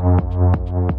Gracias.